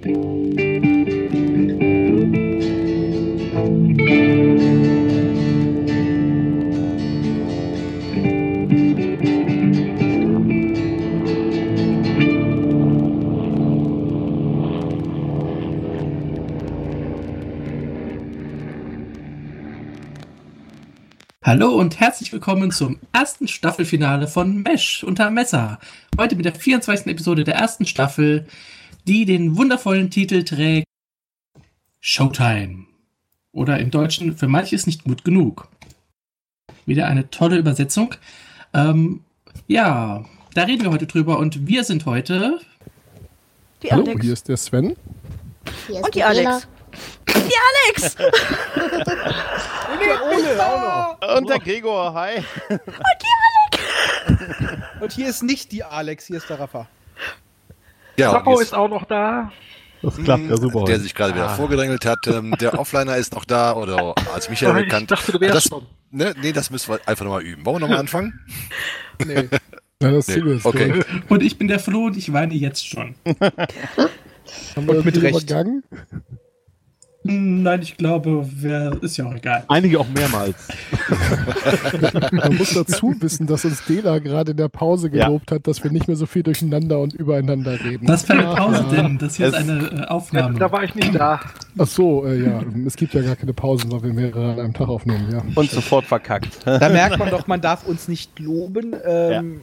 Hallo und herzlich willkommen zum ersten Staffelfinale von Mesh unter Messer. Heute mit der 24. Episode der ersten Staffel, die den wundervollen Titel trägt Showtime. Oder im Deutschen für manche ist nicht gut genug. Wieder eine tolle Übersetzung. Ähm, ja, da reden wir heute drüber und wir sind heute. Die Hallo, Alex. hier ist der Sven. Hier ist Und die Alex. Die Alex! Und der Gregor, hi. Und hier ist nicht die Alex, hier ist der Rafa. Ja, und Zappo ist auch noch da. Das klappt ja super. der sich gerade wieder vorgedrängelt hat. Ähm, der Offliner ist noch da oder als Michael Ah, ich bekannt. dachte, du wärst das, schon. ne, nee, das müssen wir einfach nochmal üben. Wollen wir nochmal anfangen? Nee. Ja, das Nee, ist okay. Und ich bin der Flo und ich weine jetzt schon. Haben wir mit mit Recht. übergangen? Hm, Nein, ich glaube, wer ist ja auch egal. Einige auch mehrmals. Man muss dazu wissen, dass uns Dela gerade in der Pause Ja. gelobt hat, dass wir nicht mehr so viel durcheinander und übereinander reden. Was für eine Pause Ja. denn? Das hier ist Es- eine äh, Da, Aufnahme. da war ich nicht da. Ach so, äh, ja. Es gibt ja gar keine Pausen, weil wir mehrere an einem Tag aufnehmen, ja. Und sofort verkackt. Da merkt man doch, man darf uns nicht loben. Ähm,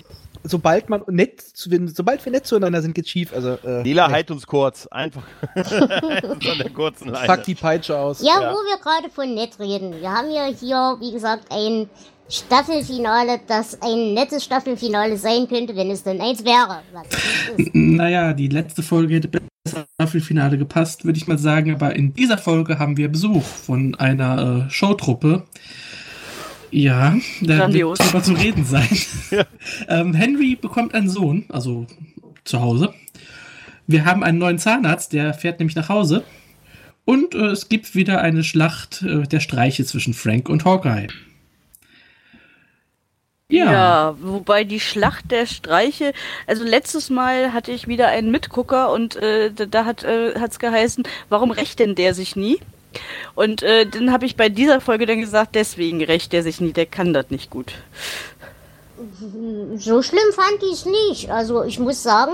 Sobald man nett, sobald wir nett zueinander sind, geht's schief. Also, äh, Lila, nee. halt uns kurz. Einfach. Von der kurzen Leine. Pack die Peitsche aus. Ja, Ja. wo wir gerade von nett reden. Wir haben ja hier, wie gesagt, ein Staffelfinale, das ein nettes Staffelfinale sein könnte, wenn es denn eins wäre. Naja, die letzte Folge hätte besser auf das Finale gepasst, würde ich mal sagen. Aber in dieser Folge haben wir Besuch von einer äh, Showtruppe. Ja, da Grandios. wird drüber zu reden sein. ähm, Henry bekommt einen Sohn, also zu Hause. Wir haben einen neuen Zahnarzt, der fährt nämlich nach Hause. Und äh, es gibt wieder eine Schlacht äh, der Streiche zwischen Frank und Hawkeye. Ja. wobei die Schlacht der Streiche, also letztes Mal hatte ich wieder einen Mitgucker und äh, da, da hat es geheißen, warum rächt denn der sich nie? Und äh, dann habe ich bei dieser Folge dann gesagt, deswegen rächt der sich nie, der kann das nicht gut. So schlimm fand ich es nicht. Also ich muss sagen,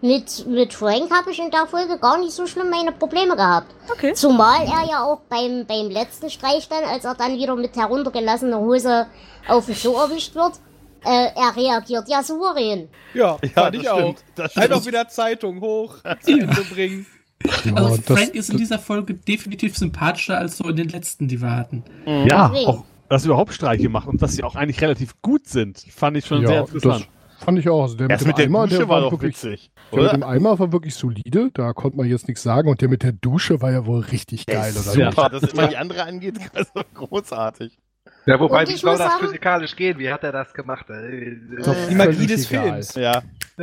mit, mit Frank habe ich in der Folge gar nicht so schlimm meine Probleme gehabt. Okay. Zumal er ja auch beim, beim letzten Streich dann, als er dann wieder mit heruntergelassener Hose auf den Klo erwischt wird, äh, er reagiert ja souverän. Ja, Ja, fand das ich auch. stimmt, das stimmt. Einfach wieder Zeitung hoch, zu bringen. Ja, Also das- Frank ist in dieser Folge definitiv sympathischer als so in den letzten, die wir hatten. Ja, Deswegen. auch, dass sie überhaupt Streiche machen und dass sie auch eigentlich relativ gut sind, fand ich schon sehr ja, interessant. das fand ich auch. Also der Das mit mit dem der Eimer, Dusche der war war doch wirklich, witzig. der mit dem Eimer war wirklich solide, da konnte man jetzt nichts sagen. Und der mit der Dusche war ja wohl richtig geil, oder? Ja. Super, dass immer die andere angeht, also großartig. Ja, wobei, wie ich soll das physikalisch gehen? Wie hat er das gemacht? Äh, Doch Die Magie des. Films. Ja.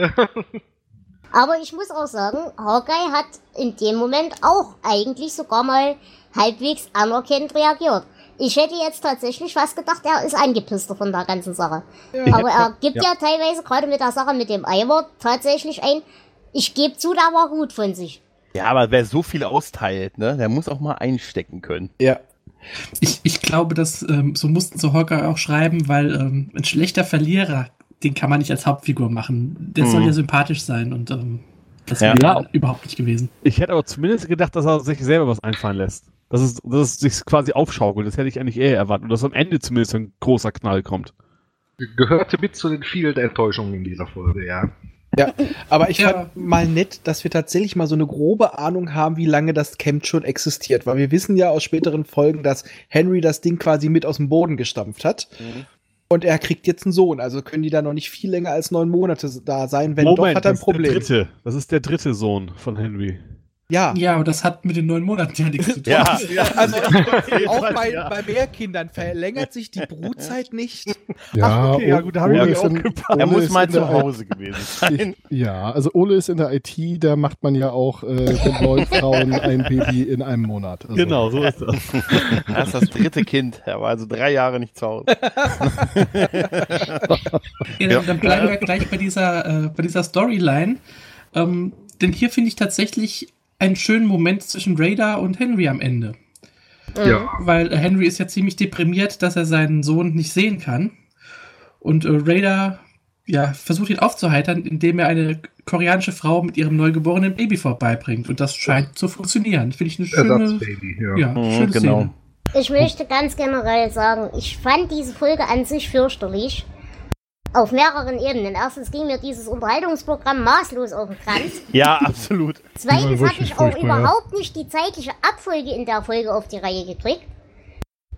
Aber ich muss auch sagen, Hawkeye hat in dem Moment auch eigentlich sogar mal halbwegs anerkennend reagiert. Ich hätte jetzt tatsächlich fast gedacht, er ist angepisster von der ganzen Sache. Aber er gibt ja. teilweise, gerade mit der Sache mit dem Eimer, tatsächlich ein, ich gebe zu, der war gut von sich. Ja, aber wer so viel austeilt, ne, der muss auch mal einstecken können. Ja. Ich, ich glaube, dass ähm, so mussten sie Hawkeye auch schreiben, weil ähm, ein schlechter Verlierer, den kann man nicht als Hauptfigur machen. Der soll Mhm. ja sympathisch sein und ähm, das Ja. wäre Ja. überhaupt nicht gewesen. Ich hätte aber zumindest gedacht, dass er sich selber was einfallen lässt. Dass es, dass es sich quasi aufschaukelt. Das hätte ich eigentlich eher erwartet. Und dass am Ende zumindest ein großer Knall kommt. gehörte mit zu den vielen Enttäuschungen in dieser Folge, ja. Aber ich Ja. fand mal nett, dass wir tatsächlich mal so eine grobe Ahnung haben, wie lange das Camp schon existiert. Weil wir wissen ja aus späteren Folgen, dass Henry das Ding quasi mit aus dem Boden gestampft hat. Und er kriegt jetzt einen Sohn. Also können die da noch nicht viel länger als neun Monate da sein. Wenn doch, hat er ein das ist der Problem. dritte. Das ist der dritte Sohn von Henry. Ja. Ja, aber das hat mit den neun Monaten ja nichts zu tun. Ja, Also auch bei, ja. bei Mehrkindern verlängert sich die Brutzeit nicht. Ja, okay, ja, gut, da hab ich auch. Ole er muss ist mal zu Hause gewesen sein. Ich, ja, also Ole ist in der IT, da macht man ja auch äh, mit neun Frauen ein Baby in einem Monat. Also, Genau, so ist das. Das ist das dritte Kind. Er war also drei Jahre nicht zu Hause. Ja, dann, dann bleiben wir gleich bei dieser, äh, bei dieser Storyline. Ähm, denn hier finde ich tatsächlich einen schönen Moment zwischen Raider und Henry am Ende. Ja. Weil äh, Henry ist ja ziemlich deprimiert, dass er seinen Sohn nicht sehen kann. Und äh, Raider ja, versucht ihn aufzuheitern, indem er eine koreanische Frau mit ihrem neugeborenen Baby vorbeibringt. Und das scheint zu funktionieren. Finde ich eine schöne, ja. ja, Mhm, schöne genau. Szene. Ich möchte ganz generell sagen, ich fand diese Folge an sich fürchterlich. Auf mehreren Ebenen. Erstens ging mir dieses Unterhaltungsprogramm maßlos auf den Kranz. Ja, absolut. Zweitens habe ich auch furchtbar, ja. überhaupt nicht die zeitliche Abfolge in der Folge auf die Reihe gekriegt.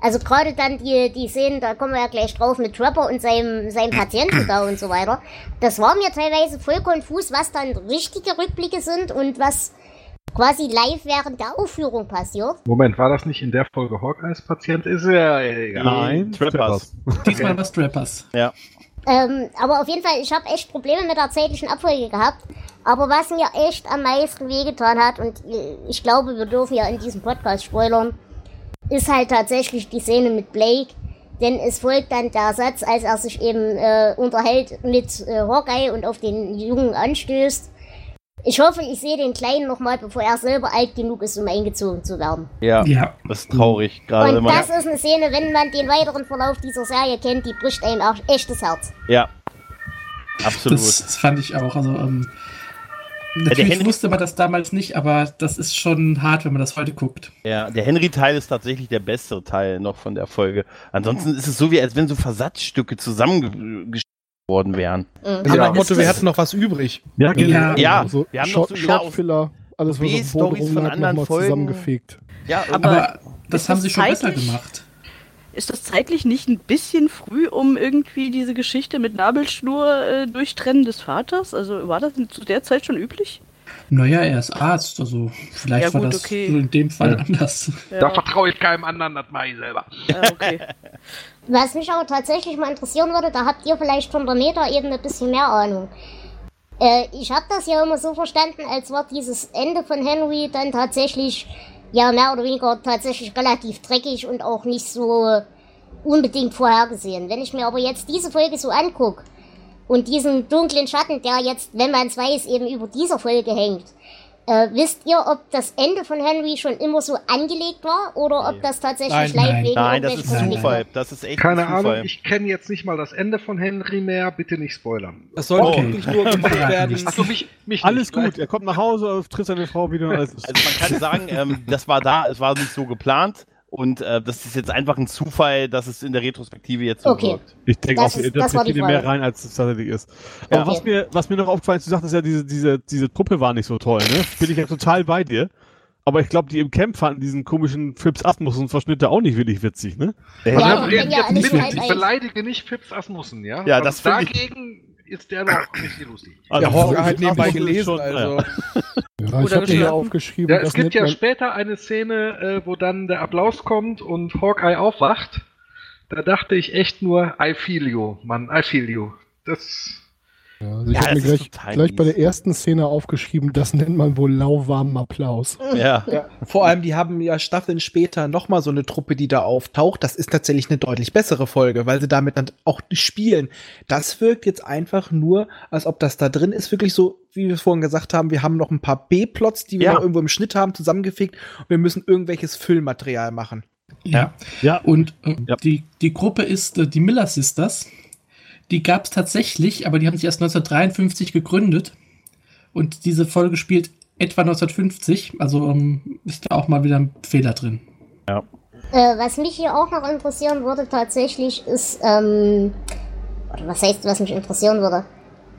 Also gerade dann die, die Szenen, da kommen wir ja gleich drauf mit Trapper und seinem, seinem Patienten da und so weiter. Das war mir teilweise voll konfus, was dann richtige Rückblicke sind und was quasi live während der Aufführung passiert. Moment, war das nicht in der Folge Hawkeyes Patient? Ist ja egal. Nein, Trappers. Diesmal war Strappers. Ja. Ähm, aber auf jeden Fall, ich habe echt Probleme mit der zeitlichen Abfolge gehabt. Aber was mir echt am meisten wehgetan hat, und ich glaube, wir dürfen ja in diesem Podcast spoilern, ist halt tatsächlich die Szene mit Blake. Denn es folgt dann der Satz, als er sich eben äh, unterhält mit äh, Hawkeye und auf den Jungen anstößt. Ich hoffe, ich sehe den Kleinen nochmal, bevor er selber alt genug ist, um eingezogen zu werden. Ja, Ja. das ist traurig. Gerade wenn Und das ist eine Szene, wenn man den weiteren Verlauf dieser Serie kennt, die bricht einem auch echtes Herz. Ja. Absolut. Das, das fand ich auch. Also, ähm, natürlich Henry- wusste man das damals nicht, aber das ist schon hart, wenn man das heute guckt. Ja, der Henry-Teil ist tatsächlich der bessere Teil noch von der Folge. Ansonsten ist es so, wie als wenn so Versatzstücke zusammengeschnitten worden wären. Mhm. Also nach Aber dem Motto, wir hatten noch was übrig. Ja, genau. Ja. Ja, Also wir haben noch so wieder aus Shortfiller, alles was auf Boden von rumlag, anderen Folgen. zusammengefegt. Ja, Aber Aber das haben sie schon besser gemacht. Ist das zeitlich nicht ein bisschen früh, um irgendwie diese Geschichte mit Nabelschnur äh, durchtrennen des Vaters? Also war das zu der Zeit schon üblich? Naja, er ist Arzt, also vielleicht Ja, war gut, das okay. in dem Fall anders. Da vertraue ich keinem anderen, das mache ich selber. ja okay. Was mich aber tatsächlich mal interessieren würde, da habt ihr vielleicht von der Meta-Ebene ein bisschen mehr Ahnung. Äh, ich habe das ja immer so verstanden, als war dieses Ende von Henry dann tatsächlich, ja, mehr oder weniger tatsächlich relativ dreckig und auch nicht so unbedingt vorhergesehen. Wenn ich mir aber jetzt diese Folge so angucke und diesen dunklen Schatten, der jetzt, wenn man es weiß, eben über dieser Folge hängt, äh, wisst ihr, ob das Ende von Henry schon immer so angelegt war oder ob das tatsächlich Nein, live nein. wegen Nein, das ist Konflikten- Zufall. Das ist echt Keine ein Zufall. Ahnung, ich kenne jetzt nicht mal das Ende von Henry mehr. Bitte nicht spoilern. Das sollte Okay. wirklich nur gemacht werden. Achso, mich, mich Alles nicht. gut, er kommt nach Hause, trifft seine Frau wieder. Also man kann sagen, ähm, das war da, es war nicht so geplant und äh, das ist jetzt einfach ein Zufall, dass es in der Retrospektive jetzt so Okay. wirkt. Ich denke Das auch, ist- das interpretieren mehr rein, als es tatsächlich ist. Aber Ja. was, mir, was mir noch aufgefallen ist, du sagtest ja, diese, diese, diese Truppe war nicht so toll, ne? Bin ich ja total bei dir. Aber ich glaube, die im Camp fanden diesen komischen Phipps Asmussen Verschnitte auch nicht wirklich witzig, ne? Ja, Ja, ja bitte, halb ich beleidige nicht Fips Asmussen, ja? Ja, Also das Dagegen ist der noch nicht lustig. Also, Der Hawker Phipps hat nebenbei gelesen, schon- also. ja. Ja, ich habe hier aufgeschrieben, Ja, es gibt ja später eine Szene, äh, wo dann der Applaus kommt und Hawkeye aufwacht. Da dachte ich echt nur, I feel you, Mann, I feel you. Das. Ja, also ich Ja, habe mir gleich, gleich bei der ersten Szene aufgeschrieben, das nennt man wohl lauwarmen Applaus. Ja. Ja, vor allem, die haben ja Staffeln später nochmal so eine Truppe, die da auftaucht. Das ist tatsächlich eine deutlich bessere Folge, weil sie damit dann auch spielen. Das wirkt jetzt einfach nur, als ob das da drin ist, wirklich so, wie wir vorhin gesagt haben, wir haben noch ein paar B-Plots, die wir Ja. noch irgendwo im Schnitt haben, zusammengefegt und wir müssen irgendwelches Füllmaterial machen. Ja. Ja, Und äh, Ja. die, die Gruppe ist äh, die Miller Sisters. Die gab es tatsächlich, aber die haben sich erst 1953 gegründet. Und diese Folge spielt etwa 1950. Also ähm, ist da auch mal wieder ein Fehler drin. Äh, was mich hier auch noch interessieren würde tatsächlich ist, ähm, oder was heißt, was mich interessieren würde?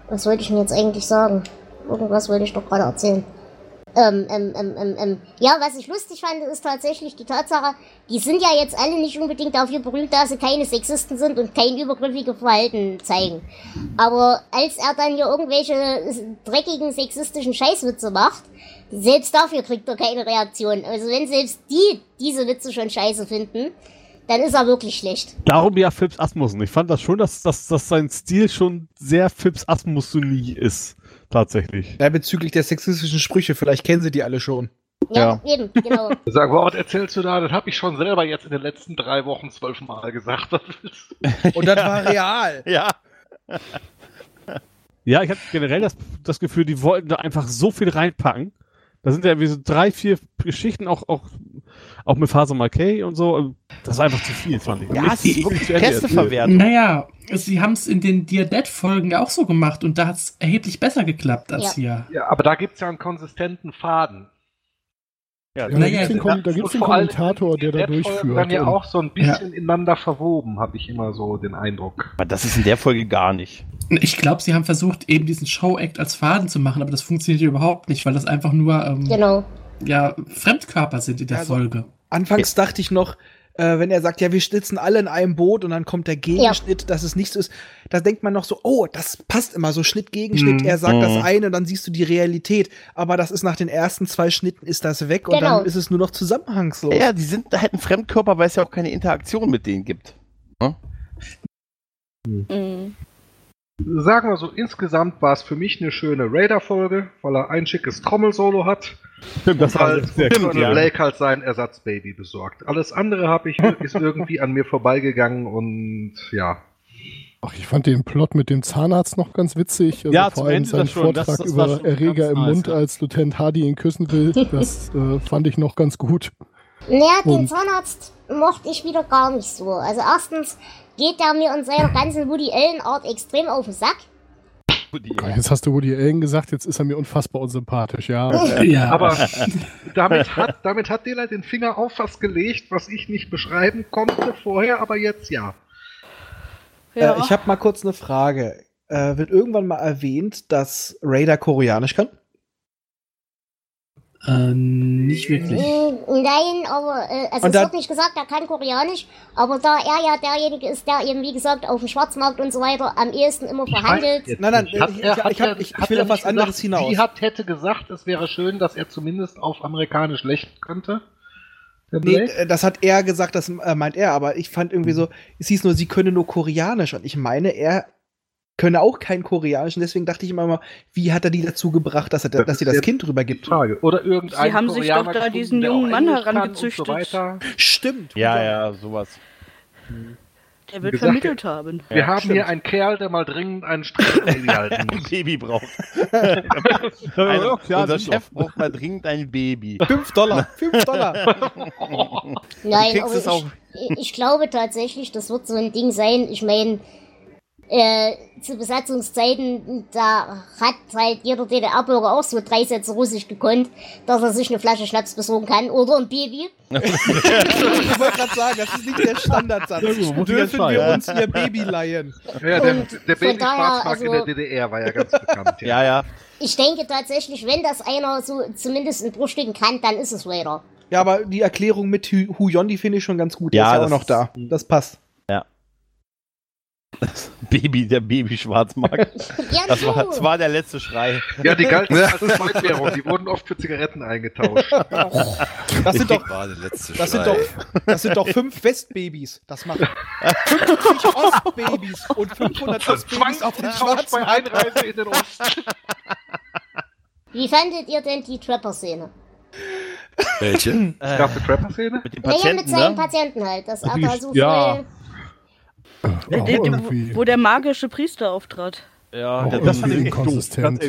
Was wollte ich denn jetzt eigentlich sagen? Irgendwas wollte ich doch gerade erzählen. Ähm, ähm, ähm, ähm, ähm. Ja, was ich lustig fand, ist tatsächlich die Tatsache, die sind ja jetzt alle nicht unbedingt dafür berühmt, dass sie keine Sexisten sind und kein übergriffiges Verhalten zeigen. Aber als er dann hier irgendwelche dreckigen sexistischen Scheißwitze macht, selbst dafür kriegt er keine Reaktion. Also wenn selbst die diese Witze schon scheiße finden, dann ist er wirklich schlecht. darum ja Phipps Asmussen. Ich fand das schon, dass, dass, dass sein Stil schon sehr Phipps Asmussen ist. Tatsächlich. Ja, bezüglich der sexistischen Sprüche, vielleicht kennen sie die alle schon. Ja, eben, genau. Sag, was erzählst du da? Das habe ich schon selber jetzt in den letzten drei Wochen zwölfmal gesagt. Das ist Und das war real. Ja. Ja, ich habe generell das, das Gefühl, die wollten da einfach so viel reinpacken, Da sind ja irgendwie so drei, vier Geschichten, auch, auch, auch mit Faser Marquet und so. Das ist einfach zu viel, fand ich. Ja, es ist wirklich verwerten. Naja, sie haben es in den Diadet-Folgen ja auch so gemacht und da hat es erheblich besser geklappt als hier. Ja, aber da gibt's ja einen konsistenten Faden. Ja, Ja, da Naja, gibt's den vor allem Kommentator, der da durchführt. dann ja auch so ein bisschen ineinander verwoben, habe ich immer so den Eindruck. Aber das ist in der Folge gar nicht. Ich glaube, sie haben versucht, eben diesen Show-Act als Faden zu machen, aber das funktioniert überhaupt nicht, weil das einfach nur ähm, Genau. Ja, Fremdkörper sind in der Also- Folge. Anfangs dachte ich noch, äh, wenn er sagt, ja, wir sitzen alle in einem Boot und dann kommt der Gegenschnitt, dass es nicht so ist, da denkt man noch so, oh, das passt immer so Schnitt, Gegenschnitt, Mhm. er sagt das Mhm. eine und dann siehst du die Realität, aber das ist nach den ersten zwei Schnitten ist das weg und Genau. dann ist es nur noch zusammenhangslos. Ja, die sind halt ein Fremdkörper, weil es ja auch keine Interaktion mit denen gibt. Mhm. Sagen wir so, insgesamt war es für mich eine schöne Raider-Folge, weil er ein schickes Trommelsolo hat. Stimmt, das und halt sehr cool. Ja. Blake halt sein Ersatzbaby besorgt. Alles andere habe ich ist irgendwie an mir vorbeigegangen und ja. Ach, ich fand den Plot mit dem Zahnarzt noch ganz witzig. Also Ja, vor zum allem Ende sein das schon. Das- Vortrag das war über Erreger im nice, Mund, ja. als Lieutenant Hardy ihn küssen will. Das äh, fand ich noch ganz gut. Naja, den Zahnarzt mochte ich wieder gar nicht so. Also erstens geht der mir in seiner ganzen Woody Allen Art extrem auf den Sack. Jetzt hast du Woody Allen gesagt, jetzt ist er mir unfassbar unsympathisch, ja. Ja, Aber damit hat, damit hat Dela den Finger auf was gelegt, was ich nicht beschreiben konnte vorher, aber jetzt ja. Ja. Äh, ich habe mal kurz eine Frage. Äh, wird irgendwann mal erwähnt, dass Raider Koreanisch kann? Äh, nicht wirklich. Nein, aber äh, also es da- wird nicht gesagt, er kann Koreanisch, aber da er ja derjenige ist, der eben wie gesagt auf dem Schwarzmarkt und so weiter am ehesten immer verhandelt. Nein, nein. Hat ich- er- ich- hat ich hab- ich- ich will auf was nicht anderes gesagt, hinaus. Sie hat, hätte gesagt, es wäre schön, dass er zumindest auf Amerikanisch lächeln könnte. Nee, das hat er gesagt, das äh, meint er, aber ich fand irgendwie so, es hieß nur, sie könne nur Koreanisch und ich meine, er könne auch kein Koreanisch und deswegen dachte ich immer mal, wie hat er die dazu gebracht, dass er Das dass sie das Kind rübergibt? Frage. Oder irgendein Sie haben sich doch da gefunden, diesen jungen Mann herangezüchtet. So. Stimmt. Ja, ja, sowas. Der wird gesagt, vermittelt haben. Wir Ja, haben stimmt. hier einen Kerl, der mal dringend einen Strich halten Ein muss. Baby braucht. Ja, Also, ja, unser Chef braucht mal dringend ein Baby. Fünf Dollar, fünf Dollar. Nein, aber ich, ich glaube tatsächlich, das wird so ein Ding sein. Ich meine, äh, zu Besatzungszeiten, da hat halt jeder DDR-Bürger auch so drei Sätze Russisch gekonnt, dass er sich eine Flasche Schnaps besorgen kann oder ein Baby. ich wollte gerade sagen, das ist nicht der Standardsatz. Ja, Dürfen wir ja. uns hier Baby leihen? Ja, der, Und der von Baby daher, Schwarzmarkt in der also- DDR war ja ganz bekannt. Ja, ja. Ich denke tatsächlich, wenn das einer so zumindest in Bruchstücken kann, dann ist es Raider. Ja, aber die Erklärung mit Hu Hu Yon, die finde ich schon ganz gut. Der Ja, ist ja auch noch da. Das passt. Baby, der Baby-Schwarzmarkt. Ja, Das war, das war der letzte Schrei. Ja, die galten als Zweitwährung. Die wurden oft für Zigaretten eingetauscht. Das sind doch, War der letzte das sind Schrei. doch, das sind doch fünf Westbabys. Das macht 50 Ostbabys und 500 Ostbabys auf den Zwangstausch bei Schwarzmarkt. Einreise in den Osten. Wie fandet ihr denn die Trapper-Szene? Welche? Gab es eine Trapper-Szene? Mit den Naja, mit Patienten, seinen ne? Patienten halt. Das Die- da so ja. Der, irgendwie. wo, wo der magische Priester auftrat. Ja, der- Das. Ganz ehrlich,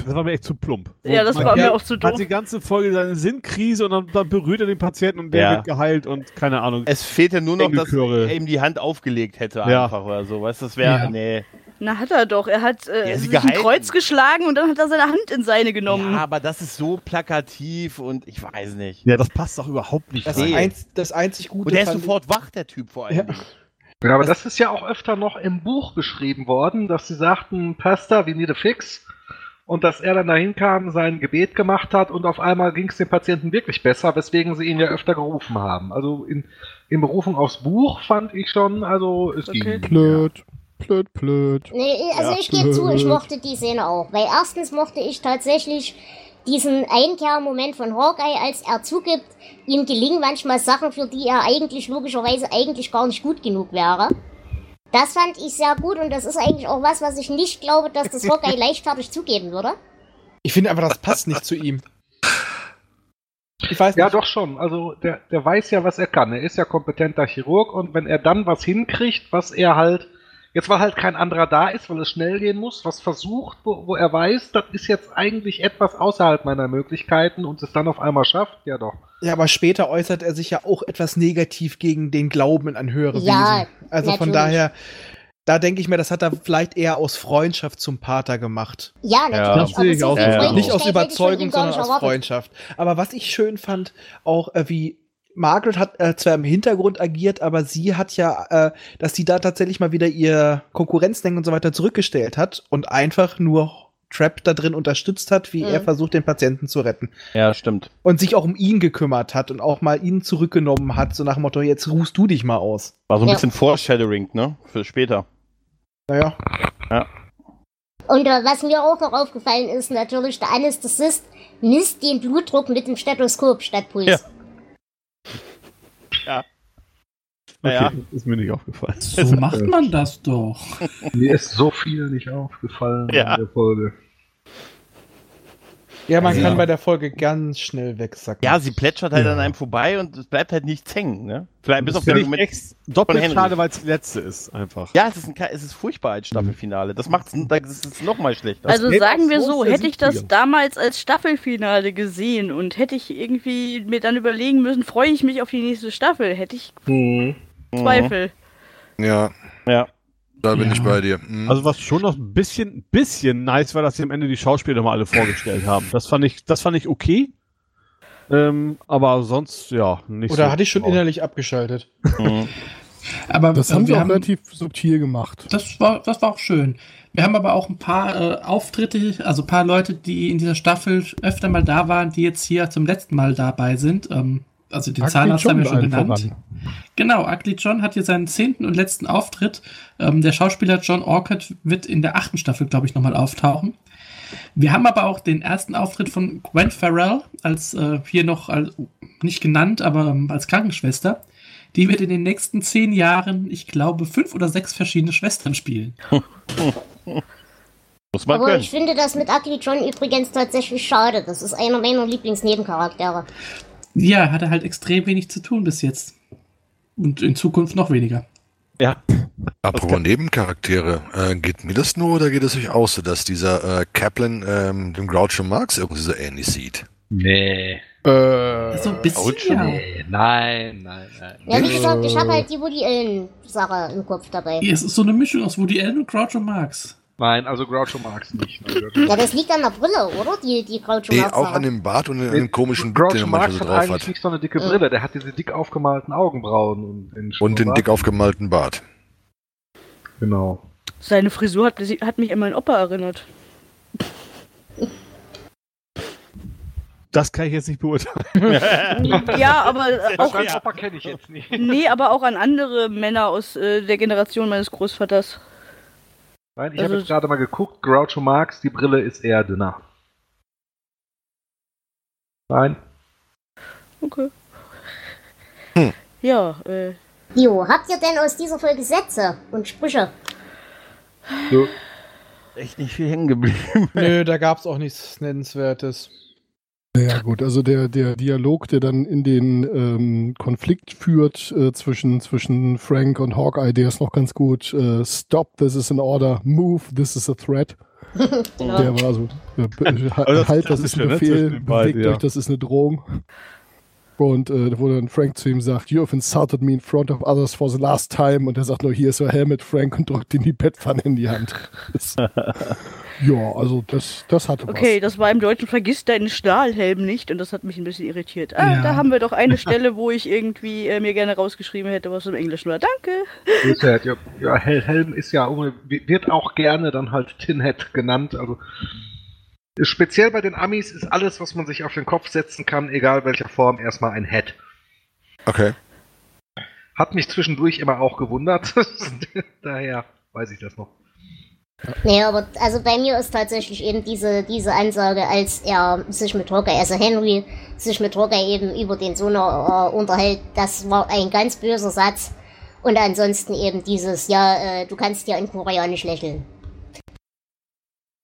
Das war mir echt zu plump. Ja, das war mir hat- auch zu Hat doof. die ganze Folge seine Sinnkrise und dann, dann berührt er den Patienten und der Ja. wird geheilt und keine Ahnung. Es fehlte nur noch, dass er ihm die Hand aufgelegt hätte Ja. einfach oder so. Weißt du, das wäre, Ja. nee. Na, hat er doch. Er hat äh, Ja, sich ein gehalten. Kreuz geschlagen und dann hat er seine Hand in seine genommen. Ja, aber das ist so plakativ und ich weiß nicht. Ja, das passt doch überhaupt nicht. Das, Nee. einz, das einzig Gute Und der ist sofort wach, der Typ vor allem. Ja. Ja, aber das ist ja auch öfter noch im Buch geschrieben worden, dass sie sagten, Pastor, we need a fix. Und dass er dann dahin kam, sein Gebet gemacht hat und auf einmal ging es dem Patienten wirklich besser, weswegen sie ihn ja öfter gerufen haben. Also in, in Berufung aufs Buch fand ich schon, also es Okay. ging. Blöd, blöd, blöd. Nee, also Ja. ich gebe zu, ich mochte die Szene auch. Weil erstens mochte ich tatsächlich diesen Einkehrmoment von Hawkeye, als er zugibt, ihm gelingen manchmal Sachen, für die er eigentlich logischerweise eigentlich gar nicht gut genug wäre. Das fand ich sehr gut und das ist eigentlich auch was, was ich nicht glaube, dass das Hawkeye leichtfertig zugeben würde. Ich finde einfach, das passt nicht zu ihm. Ich weiß nicht. Ja, doch schon. Also der, der weiß ja, was er kann. Er ist ja kompetenter Chirurg und wenn er dann was hinkriegt, was er halt Jetzt, weil halt kein anderer da ist, weil es schnell gehen muss, was versucht, wo, wo er weiß, das ist jetzt eigentlich etwas außerhalb meiner Möglichkeiten und es dann auf einmal schafft, ja doch. Ja, aber später äußert er sich ja auch etwas negativ gegen den Glauben an höhere Ja, Wesen. Also von natürlich. daher, da denke ich mir, das hat er vielleicht eher aus Freundschaft zum Pater gemacht. Ja, Ja, natürlich. das sehe ich so auch. Ja, ja. Nicht aus von Überzeugung, sondern aus. Freundschaft. Aber was ich schön fand, auch äh, wie Margaret hat äh, zwar im Hintergrund agiert, aber sie hat ja, äh, dass sie da tatsächlich mal wieder ihr Konkurrenzdenken und so weiter zurückgestellt hat und einfach nur Trap da drin unterstützt hat, wie Mhm. er versucht, den Patienten zu retten. Ja, stimmt. Und sich auch um ihn gekümmert hat und auch mal ihn zurückgenommen hat, so nach dem Motto, jetzt ruhst du dich mal aus. War so ein Ja. bisschen Foreshadowing, ne? Für später. Naja. Und äh, was mir auch noch aufgefallen ist, natürlich, der Anästhesist misst den Blutdruck mit dem Stethoskop statt Puls. Ja. Ja. Naja. Okay, ist mir nicht aufgefallen. So macht man das doch. Mir ist so viel nicht aufgefallen Ja. in der Folge. Ja, man Ja. kann bei der Folge ganz schnell wegsacken. Ja, sie plätschert halt Ja. an einem vorbei und es bleibt halt nichts hängen, ne? Vielleicht bis auf den Moment. ex doppelt schade, weil es die letzte ist, einfach. Ja, es ist, ein, es ist furchtbar als Staffelfinale. Das macht's, das ist noch mal schlechter. Also sagen wir so hätte ich das damals als Staffelfinale gesehen und hätte ich irgendwie mir dann überlegen müssen, freue ich mich auf die nächste Staffel, hätte ich Mhm. Zweifel. Ja, Ja. Da bin Ja. ich bei dir. Mhm. Also was schon noch ein bisschen, bisschen nice war, dass sie am Ende die Schauspieler mal alle vorgestellt haben. Das fand ich, das fand ich okay. Ähm, aber sonst, ja, nicht Oder so. hatte ich schon wow. innerlich abgeschaltet? Mhm. Aber Das haben sie wir auch relativ subtil gemacht. Das war, das war auch schön. Wir haben aber auch ein paar äh, Auftritte, also ein paar Leute, die in dieser Staffel öfter mal da waren, die jetzt hier zum letzten Mal dabei sind. Ähm, also den Ugly Zahnarzt haben wir John schon genannt. voran. Genau, Ugly John hat hier seinen zehnten und letzten Auftritt. Ähm, der Schauspieler John Orcutt wird in der achten Staffel, glaube ich, nochmal auftauchen. Wir haben aber auch den ersten Auftritt von Gwen Farrell, als äh, hier noch als, nicht genannt, aber ähm, als Krankenschwester. Die wird in den nächsten zehn Jahren, ich glaube, fünf oder sechs verschiedene Schwestern spielen. Muss man Aber können. ich finde das mit Ugly John übrigens tatsächlich schade. Das ist einer meiner Lieblingsnebencharaktere. Ja, hat er halt extrem wenig zu tun bis jetzt. Und in Zukunft noch weniger. Ja. Apropos Nebencharaktere, äh, geht mir das nur oder geht es euch auch so, dass dieser äh, Kaplan ähm, dem Groucho Marx irgendwie so ähnlich sieht? Nee. Äh, So ein bisschen, ja. Nee, nein, nein, nein. Ja, wie gesagt, ich habe halt die Woody Allen-Sache im Kopf dabei. Ja, Es ist so eine Mischung aus Woody Allen und Groucho Marx. Nein, also Groucho Marx nicht. Ja, das liegt an der Brille, oder? Die, die Groucho Nee, Marx auch an dem Bart und an dem komischen Blick, den er manchmal Marx so hat drauf eigentlich hat. nicht so eine dicke Brille. Der hat diese dick aufgemalten Augenbrauen und den, Und den dick aufgemalten Bart. Genau. Seine Frisur hat, hat mich an meinen Opa erinnert. Das kann ich jetzt nicht beurteilen. ja, aber auch, Dein Opa kenne ich jetzt nicht. nee, aber auch an andere Männer aus äh, der Generation meines Großvaters. Nein, ich Also- habe jetzt gerade mal geguckt. Groucho Marx, die Brille ist eher dünner. Nein. Okay. Hm. Ja, äh, Jo, habt ihr denn aus dieser Folge Sätze und Sprüche? Echt nicht viel hängen geblieben. Nö, da gab's auch nichts Nennenswertes. Ja gut, also der, der Dialog, der dann in den ähm, Konflikt führt äh, zwischen, zwischen Frank und Hawkeye, der ist noch ganz gut. Äh, Stop, this is an order. Move, this is a threat. Genau. Der war so, äh, Aber das halt, das ist ein ne, Befehl, bewegt ja. euch, das ist eine Drohung. Und äh, wo dann Frank zu ihm sagt, you have insulted me in front of others for the last time. Und er sagt nur, hier ist your helmet, Frank, und drückt ihm die Bettpfanne in die Hand. Das, ja, also das, das hatte okay, was. das war im Deutschen Vergiss deinen Stahlhelm nicht und das hat mich ein bisschen irritiert. Ah, Ja. da haben wir doch eine Stelle, wo ich irgendwie äh, mir gerne rausgeschrieben hätte, was im Englischen war. Danke. Ist ja, ja, ja, Hel Helm ist ja, wird auch gerne dann halt Tinhead genannt. Also speziell bei den Amis ist alles, was man sich auf den Kopf setzen kann, egal welcher Form, erstmal ein Head. Okay. Hat mich zwischendurch immer auch gewundert. Daher weiß ich das noch. Nee, aber also bei mir ist tatsächlich eben diese, diese Ansage, als er sich mit Hawkeye, also Henry, sich mit Hawkeye eben über den Sonar äh, unterhält, das war ein ganz böser Satz. Und ansonsten eben dieses, ja, äh, du kannst ja in Koreanisch lächeln.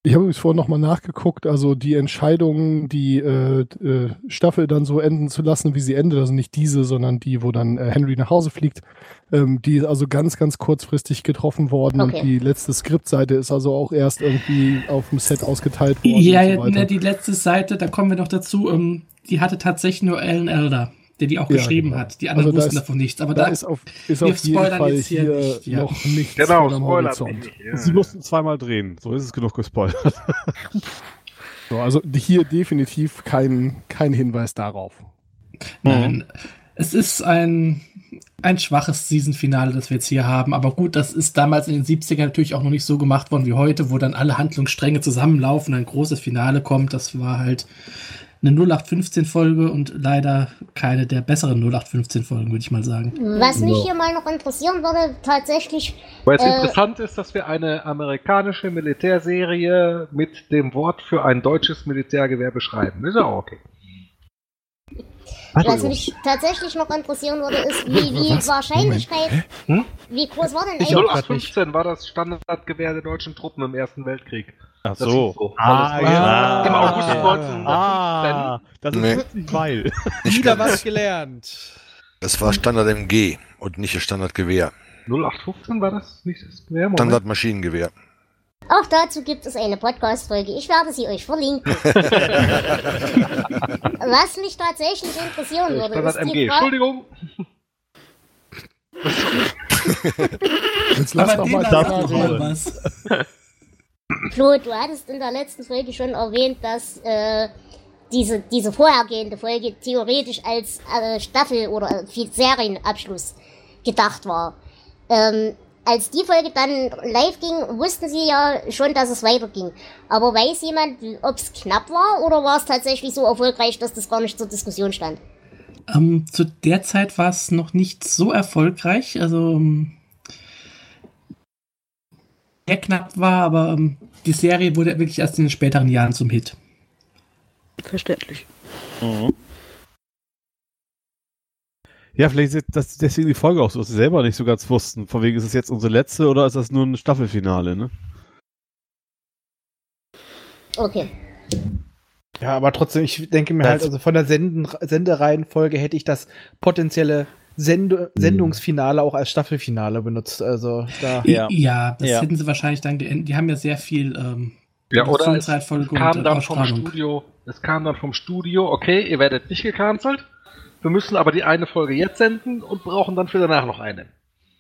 Ich habe übrigens vorhin nochmal nachgeguckt, also die Entscheidung, die äh, äh, Staffel dann so enden zu lassen, wie sie endet, also nicht diese, sondern die, wo dann äh, Henry nach Hause fliegt, ähm, die ist also ganz, ganz kurzfristig getroffen worden Okay. und die letzte Skriptseite ist also auch erst irgendwie auf dem Set ausgeteilt worden. Ja, und so ja, weiter. ne, die letzte Seite, da kommen wir noch dazu, ähm, die hatte tatsächlich nur Alan Elder, der die auch Ja, geschrieben genau. hat. Die anderen Also da wussten ist- davon nichts. Aber da da, ist auf, ist wir auf jeden spoilern Fall jetzt hier hier, nicht, ja. noch nichts Genau, am Spoiler. Horizont. Ja. Sie mussten zweimal drehen. So ist es genug gespoilert. So, also hier definitiv kein, kein Hinweis darauf. Nein, es ist ein, ein schwaches Season-Finale, das wir jetzt hier haben. Aber gut, das ist damals in den 70ern natürlich auch noch nicht so gemacht worden wie heute, wo dann alle Handlungsstränge zusammenlaufen und ein großes Finale kommt. Das war halt eine 0815-Folge und leider keine der besseren 0815-Folgen, würde ich mal sagen. Was mich hier mal noch interessieren würde, tatsächlich, Weil es Äh, interessant ist, dass wir eine amerikanische Militärserie mit dem Wort für ein deutsches Militärgewehr beschreiben. Ist ja auch okay. was mich tatsächlich noch interessieren würde, ist, wie die Was? Wahrscheinlichkeit, Hm? wie groß war denn eigentlich, grad nicht. 0815 war das Standardgewehr der deutschen Truppen im Ersten Weltkrieg. Ach Das so. ist so. Ah, Weil es ja. Im August Ah. 1915. Ah, das ist Nee. plötzlich weil. Wieder was gelernt. Das war Standard MG und nicht das Standardgewehr. 0815 war das nicht das Gewehr? Moment. Standard Maschinengewehr. auch dazu gibt es eine Podcast-Folge, ich werde sie euch verlinken. was mich tatsächlich interessieren Äh, würde, Standard ist die MG. Frage, Entschuldigung. Jetzt lass doch mal mal was. Flo, du hattest in der letzten Folge schon erwähnt, dass äh, diese, diese vorhergehende Folge theoretisch als äh, Staffel- oder äh, Serienabschluss gedacht war. Ähm, als die Folge dann live ging, wussten sie ja schon, dass es weiterging. Aber weiß jemand, ob es knapp war oder war es tatsächlich so erfolgreich, dass das gar nicht zur Diskussion stand? Ähm, zu der Zeit war es noch nicht so erfolgreich. Also ähm, sehr knapp war, aber ähm, die Serie wurde wirklich erst in den späteren Jahren zum Hit. Verständlich. Mhm. Ja, vielleicht ist das deswegen die Folge auch so, dass sie selber nicht so ganz wussten. Von wegen, ist es jetzt unsere letzte oder ist das nur ein Staffelfinale, ne? Okay. Ja, aber trotzdem, ich denke mir Das- halt, also von der Senden Sendereihenfolge hätte ich das potenzielle Send Sendungsfinale auch als Staffelfinale benutzt. Also da. Ja. Ja, das Ja. hätten sie wahrscheinlich dann geendet. Die haben ja sehr viel ähm, Ja, oder es kam äh, dann vom. Studio, es kam dann vom Studio, okay, ihr werdet nicht gecancelt. Wir müssen aber die eine Folge jetzt senden und brauchen dann für danach noch eine.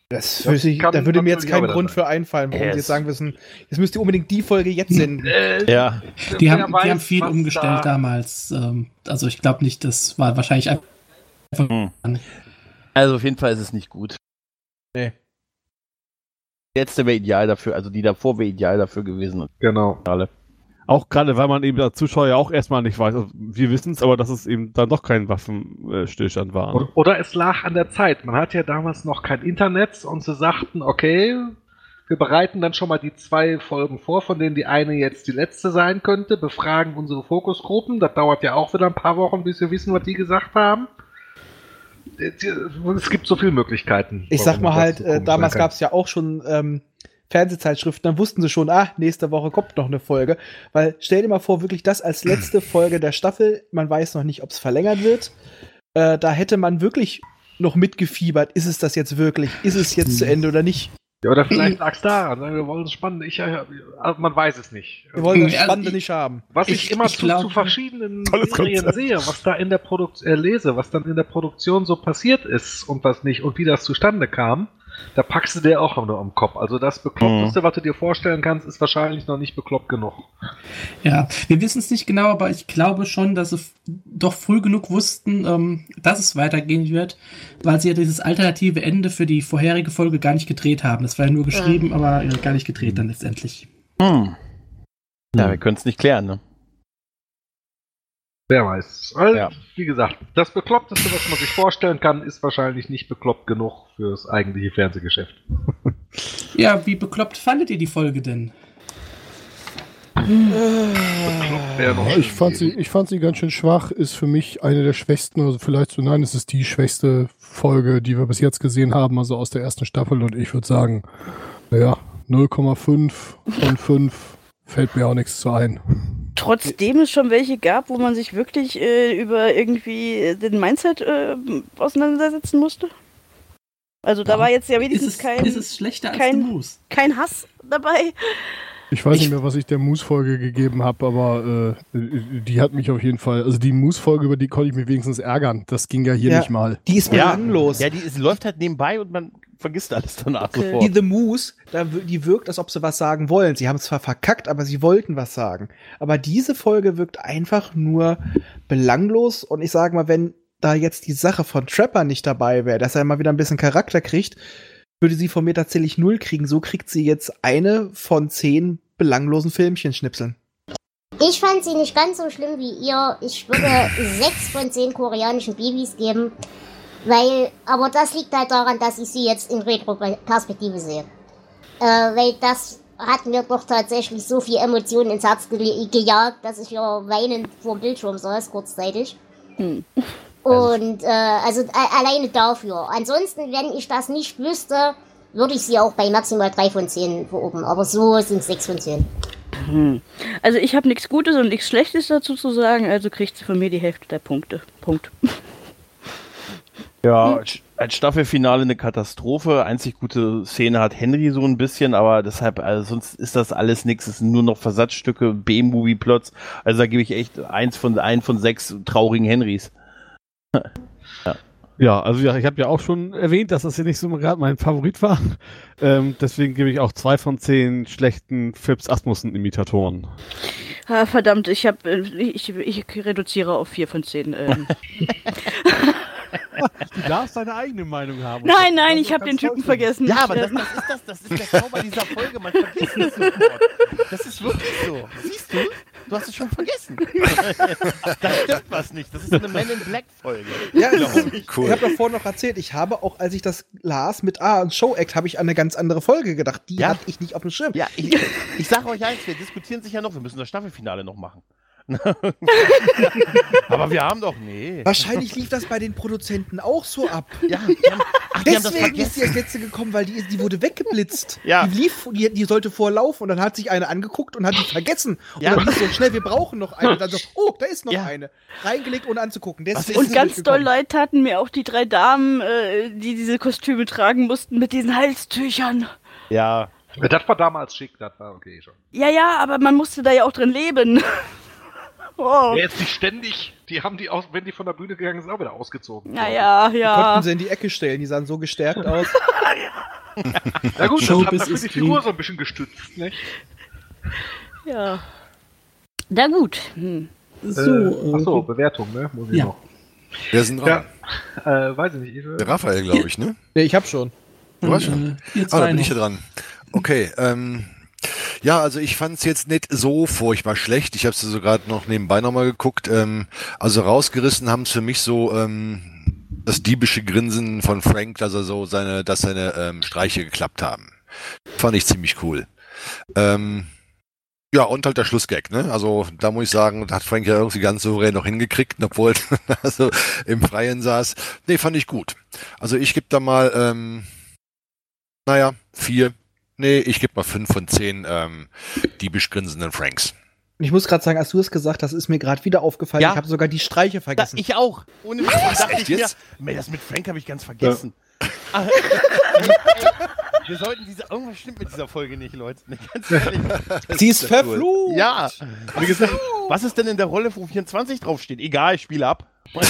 Das Das wüsste ich, kann da würde mir jetzt kein Grund für einfallen, warum Yes. sie jetzt sagen müssen, jetzt müsst ihr unbedingt die Folge jetzt senden. Äh, Ja. Die haben, die weiß, haben viel umgestellt da- damals. Ähm, also ich glaube nicht, das war wahrscheinlich einfach. Hm. Also auf jeden Fall ist es nicht gut. Nee. Die letzte wäre ideal dafür, also die davor wäre ideal dafür gewesen. Genau. Alle. Auch gerade, weil man eben als Zuschauer ja auch erstmal nicht weiß, also wir wissen es, aber dass es eben dann doch kein Waffenstillstand war. Ne? Oder, oder es lag an der Zeit. Man hatte ja damals noch kein Internet und sie sagten, okay, wir bereiten dann schon mal die zwei Folgen vor, von denen die eine jetzt die letzte sein könnte, befragen unsere Fokusgruppen. Das dauert ja auch wieder ein paar Wochen, bis wir wissen, was die gesagt haben. Es gibt so viele Möglichkeiten. Ich sag mal halt, äh, damals gab es ja auch schon ähm, Fernsehzeitschriften, dann wussten sie schon, ah, nächste Woche kommt noch eine Folge. Weil stell dir mal vor, wirklich das als letzte Folge der Staffel, man weiß noch nicht, ob es verlängert wird. Äh, da hätte man wirklich noch mitgefiebert, ist es das jetzt wirklich, ist es jetzt zu Ende oder nicht? Ja, oder vielleicht lag's daran. sagen, Wir wollen es spannend. Ich, ja, also man weiß es nicht. Wir wollen das Ja, Spannende ich- nicht haben. Was ich, Ich- immer ich zu, glaub- zu verschiedenen Serien Konzept. sehe, was da in der Produktion äh, lese, was dann in der Produktion so passiert ist und was nicht und wie das zustande kam, da packst du dir auch nur am Kopf. Also das Bekloppteste, was du dir vorstellen kannst, ist wahrscheinlich noch nicht bekloppt genug. Ja, wir wissen es nicht genau, aber ich glaube schon, dass sie doch früh genug wussten, ähm, dass es weitergehen wird, weil sie ja dieses alternative Ende für die vorherige Folge gar nicht gedreht haben. Das war ja nur geschrieben, aber äh, gar nicht gedreht dann letztendlich. Hm. Ja, wir können es nicht klären, ne? Wer weiß. Also, Ja. Wie gesagt, das Bekloppteste, was man sich vorstellen kann, ist wahrscheinlich nicht bekloppt genug fürs eigentliche Fernsehgeschäft. Ja, wie bekloppt fandet ihr die Folge denn? Bekloppt wäre noch Ja, ich, fand sie, ich fand sie ganz schön schwach, ist für mich eine der schwächsten, also vielleicht so, nein, es ist die schwächste Folge, die wir bis jetzt gesehen haben, also aus der ersten Staffel und ich würde sagen, naja, 0,5 von 5 Fällt mir auch nichts zu ein. Trotzdem es schon welche gab, wo man sich wirklich äh, über irgendwie äh, den Mindset äh, auseinandersetzen musste. Also da Ja. war jetzt ja Ist wenigstens es, kein, ist es schlechter als kein- der Moose? kein Hass dabei. Ich weiß Ich- nicht mehr, was ich der Moose-Folge gegeben habe, aber äh, die hat mich auf jeden Fall. Also die Moose-Folge, über die konnte ich mich wenigstens ärgern. Das ging ja hier Ja. nicht mal. Die ist Ja. belanglos. Ja, die ist, läuft halt nebenbei und man vergisst alles danach Okay. sofort. Die The Moose, da, die wirkt, als ob sie was sagen wollen. Sie haben zwar verkackt, aber sie wollten was sagen. Aber diese Folge wirkt einfach nur belanglos. Und ich sage mal, wenn da jetzt die Sache von Trapper nicht dabei wäre, dass er mal wieder ein bisschen Charakter kriegt, würde sie von mir tatsächlich null kriegen. So kriegt sie jetzt eine von zehn belanglosen Filmchen-Schnipseln. Ich fand sie nicht ganz so schlimm wie ihr. Ich würde sechs von zehn koreanischen Babys geben. Weil, aber das liegt halt daran, dass ich sie jetzt in Retro-Perspektive sehe. Äh, weil das hat mir doch tatsächlich so viel Emotionen ins Herz ge gejagt, dass ich ja weinend vor dem Bildschirm saß, kurzzeitig. Hm. Und äh, also alleine dafür. Ansonsten, wenn ich das nicht wüsste, würde ich sie auch bei maximal drei von zehn verorten. Aber so sind es sechs von zehn. Hm. Also ich habe nichts Gutes und nichts Schlechtes dazu zu sagen, also kriegt sie von mir die Hälfte der Punkte. Punkt. Ja, als- als Staffelfinale eine Katastrophe. Einzig gute Szene hat Henry so ein bisschen, aber deshalb, also sonst ist das alles nichts. Es sind nur noch Versatzstücke, B-Movie-Plots. Also da gebe ich echt eins von, ein von sechs traurigen Henrys. Ja, also ja, ich habe ja auch schon erwähnt, dass das hier nicht so gerade mein Favorit war. Ähm, deswegen gebe ich auch zwei von zehn schlechten Phipps Asmussen-Imitatoren. Ah, verdammt, ich habe ich, ich reduziere auf vier von zehn. Ähm. Du darfst deine eigene Meinung haben. nein, nein, ich habe den Typen vergessen. Ja, aber Ich, das, das, ist das, das ist der Zauber dieser Folge. Man vergisst es sofort. Das ist wirklich so. Siehst du? Du hast es schon vergessen. da stimmt was nicht. Das ist eine Men in Black Folge. Ja, Cool. Ich habe davor noch erzählt, ich habe auch, als ich das las mit A und Show Act, habe ich an eine ganz andere Folge gedacht. Die Ja. hatte ich nicht auf dem Schirm. Ja, ich, ich sage euch eins, wir diskutieren sich ja noch. Wir müssen das Staffelfinale noch machen. aber wir haben doch, nee. Wahrscheinlich lief das bei den Produzenten auch so ab. Ja, die haben, ach, Deswegen ist die vergessen. als letzte gekommen, weil die, die wurde weggeblitzt. Ja. Die lief, die, die sollte vorlaufen und dann hat sich eine angeguckt und hat die vergessen. Ja. Und dann hieß so schnell, wir brauchen noch eine. Und dann so, oh, da ist noch Ja. eine. Reingelegt, ohne anzugucken. Deswegen ist und ganz doll leid taten mir auch die drei Damen, äh, die diese Kostüme tragen mussten mit diesen Halstüchern. Ja, Ja, Das war damals schick, das war okay schon. Ja, ja, aber man musste da ja auch drin leben. oh. Jetzt nicht ständig, die haben die aus, wenn die von der Bühne gegangen sind, auch wieder ausgezogen. Naja, ja. Konnten sie in die Ecke stellen, die sahen so gestärkt aus. Ja gut, das Showbiz hat dafür ist die Figur so ein bisschen gestützt, nicht? Ja. Na gut. Hm. So, äh, achso, äh, Bewertung, ne? Muss ich Ja. noch. Wer sind dran? Ja, äh, weiß ich nicht. Ich, äh, Der Raphael, glaube ich, ne? nee, ich hab schon. Du warst schon. äh, Ah, da bin ich ja dran. Okay, ähm, ja, also ich fand es jetzt nicht so furchtbar schlecht. Ich habe es so gerade noch nebenbei nochmal geguckt. Ähm, also rausgerissen haben es für mich so ähm, das diebische Grinsen von Frank, dass er so seine, dass seine ähm, Streiche geklappt haben. Fand ich ziemlich cool. Ähm, ja, und halt der Schlussgag, ne? Also da muss ich sagen, hat Frank ja irgendwie ganz souverän noch hingekriegt, obwohl also im Freien saß. Nee, fand ich gut. Also ich gebe da mal, ähm, naja, vier. Nee, ich gebe mal fünf von zehn ähm, diebisch grinsenden Franks. Und ich muss gerade sagen, als du es gesagt hast, ist mir gerade wieder aufgefallen, Ja. ich habe sogar die Streiche das, vergessen. ich auch. Ohne da dachte ich mir, jetzt? "Mensch, das mit Frank habe ich ganz vergessen. Ah, Ey, Wir sollten diese, irgendwas stimmt mit dieser Folge nicht, Leute. Ne, ganz ehrlich. Sie ist verflucht. Ja. Wie gesagt, was ist denn in der Rolle, wo 24 draufsteht? Egal, ich spiele ab.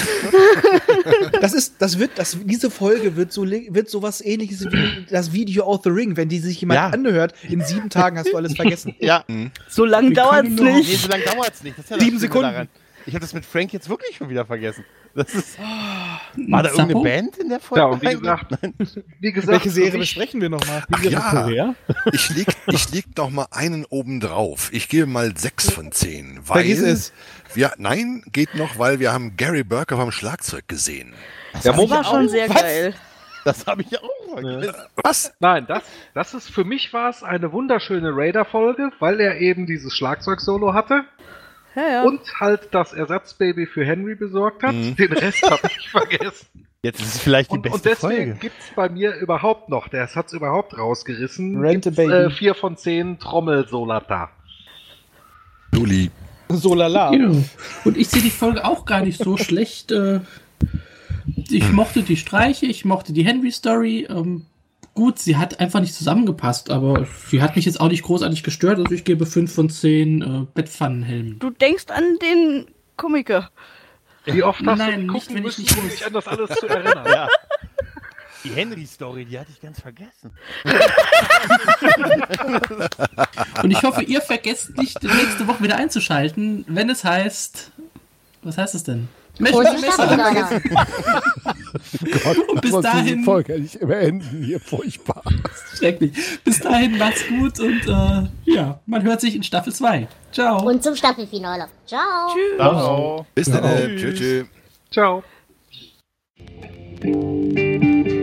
Das ist, das wird, das, diese Folge wird so, wird sowas ähnliches wie das Video of the Ring. Wenn die sich jemand Ja. anhört, in sieben Tagen hast du alles vergessen. Ja. So lange dauert's noch- Nee, nicht. so lange dauert es nicht. Das ist ja Sieben Sekunden. Daran. Ich habe das mit Frank jetzt wirklich schon wieder vergessen. Das ist, war da irgendeine? Band in der Folge? ja, und wie gesagt, wie gesagt, Welche Serie besprechen wir nochmal? Ach ja, ich leg, ich leg noch mal einen oben drauf. Ich gebe mal sechs von zehn. Weil Vergiss es. Wir, nein, geht noch, weil wir haben Gary Burke vom Schlagzeug gesehen. Ja, Das war schon sehr Was? geil. Das habe ich auch vergessen. Was? Nein, das, das ist für mich war es eine wunderschöne Raider-Folge, weil er eben dieses Schlagzeug-Solo hatte Ja, ja. und halt das Ersatzbaby für Henry besorgt hat. Mhm. Den Rest habe ich vergessen. Jetzt ist es vielleicht die Und, beste und deswegen Folge. gibt's bei mir überhaupt noch, der hat es überhaupt rausgerissen, Rent a gibt's, Baby. äh, vier von zehn Trommelsolata. Juli. So lala. Ja. Und ich sehe die Folge auch gar nicht so schlecht. Äh, ich mochte die Streiche, ich mochte die Henry-Story. Ähm, gut, sie hat einfach nicht zusammengepasst, aber sie hat mich jetzt auch nicht großartig gestört. Also ich gebe 5 von 10 äh, Bettpfannenhelmen. Du denkst an den Komiker. Wie oft hast Nein, du nicht, gucken wenn ich müssen, nicht um dich an das alles zu erinnern? Ja. Die Henry-Story, die hatte ich ganz vergessen. Und ich hoffe, ihr vergesst nicht, nächste Woche wieder einzuschalten, wenn es heißt. Was heißt es denn? Gott, Und bis dahin- Folge nicht beenden hier, furchtbar. Schrecklich. Bis dahin macht's gut und äh, ja, man hört sich in Staffel 2. Ciao. Und zum Staffelfinale. Ciao. Ciao. Bis dann. Tschüss. tschüss. Ciao. Tschüss.